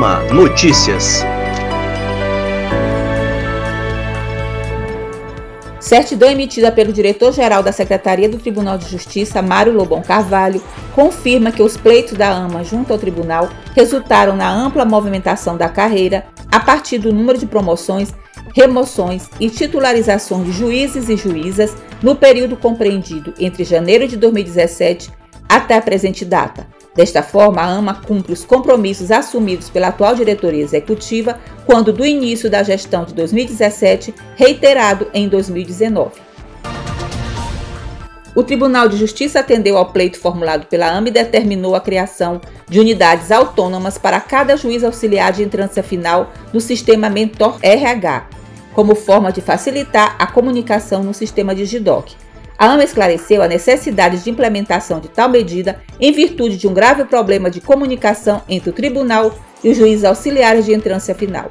Notícias. Certidão emitida pelo diretor-geral da Secretaria do Tribunal de Justiça, Mário Lobão Carvalho, confirma que os pleitos da AMA junto ao tribunal resultaram na ampla movimentação da carreira a partir do número de promoções, remoções e titularizações de juízes e juízas no período compreendido entre janeiro de 2017 até a presente data. Desta forma, a AMA cumpre os compromissos assumidos pela atual diretoria executiva quando do início da gestão de 2017, reiterado em 2019. O Tribunal de Justiça atendeu ao pleito formulado pela AMA e determinou a criação de unidades autônomas para cada juiz auxiliar de entrância final do sistema Mentor RH, como forma de facilitar a comunicação no sistema de GIDOC. A AMA esclareceu a necessidade de implementação de tal medida em virtude de um grave problema de comunicação entre o tribunal e os juízes auxiliares de entrância final.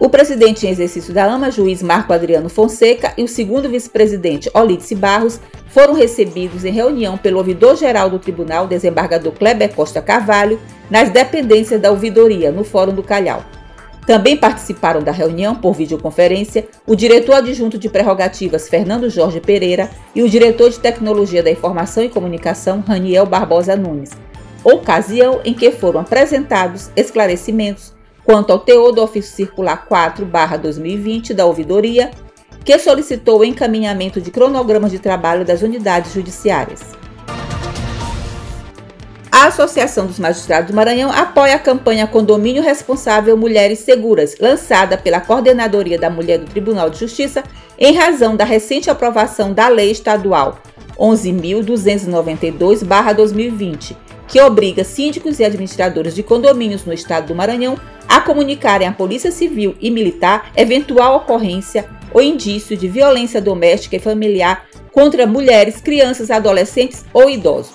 O presidente em exercício da AMA, juiz Marco Adriano Fonseca, e o segundo vice-presidente, Olídice Barros, foram recebidos em reunião pelo ouvidor-geral do tribunal, desembargador Kleber Costa Carvalho, nas dependências da ouvidoria, no Fórum do Calhau. Também participaram da reunião, por videoconferência, o diretor adjunto de prerrogativas, Fernando Jorge Pereira, e o diretor de tecnologia da informação e comunicação, Raniel Barbosa Nunes. Ocasião em que foram apresentados esclarecimentos quanto ao teor do ofício circular 4/2020 da ouvidoria, que solicitou o encaminhamento de cronogramas de trabalho das unidades judiciárias. A Associação dos Magistrados do Maranhão apoia a campanha Condomínio Responsável Mulheres Seguras, lançada pela Coordenadoria da Mulher do Tribunal de Justiça, em razão da recente aprovação da Lei Estadual 11.292-2020, que obriga síndicos e administradores de condomínios no estado do Maranhão a comunicarem à Polícia Civil e Militar eventual ocorrência ou indício de violência doméstica e familiar contra mulheres, crianças, adolescentes ou idosos.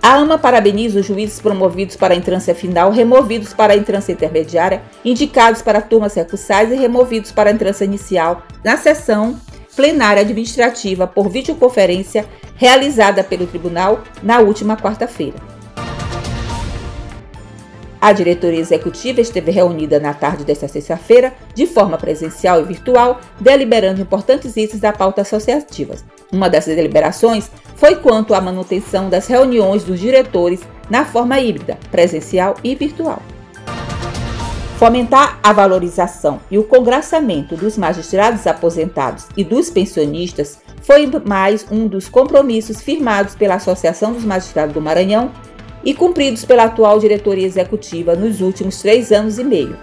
A AMA parabeniza os juízes promovidos para a entrância final, removidos para a entrância intermediária, indicados para turmas recursais e removidos para a entrância inicial na sessão plenária administrativa por videoconferência realizada pelo tribunal na última quarta-feira. A diretoria executiva esteve reunida na tarde desta sexta-feira, de forma presencial e virtual, deliberando importantes itens da pauta associativa. Uma dessas deliberações foi quanto à manutenção das reuniões dos diretores na forma híbrida, presencial e virtual. Fomentar a valorização e o congraçamento dos magistrados aposentados e dos pensionistas foi mais um dos compromissos firmados pela Associação dos Magistrados do Maranhão e cumpridos pela atual diretoria executiva nos últimos três anos e meio.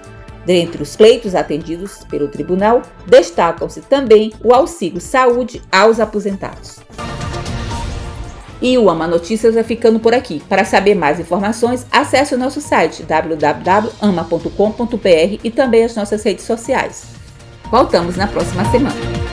Dentre os pleitos atendidos pelo tribunal, destacam-se também o auxílio saúde aos aposentados. E o Ama Notícias vai ficando por aqui. Para saber mais informações, acesse o nosso site www.ama.com.br e também as nossas redes sociais. Voltamos na próxima semana.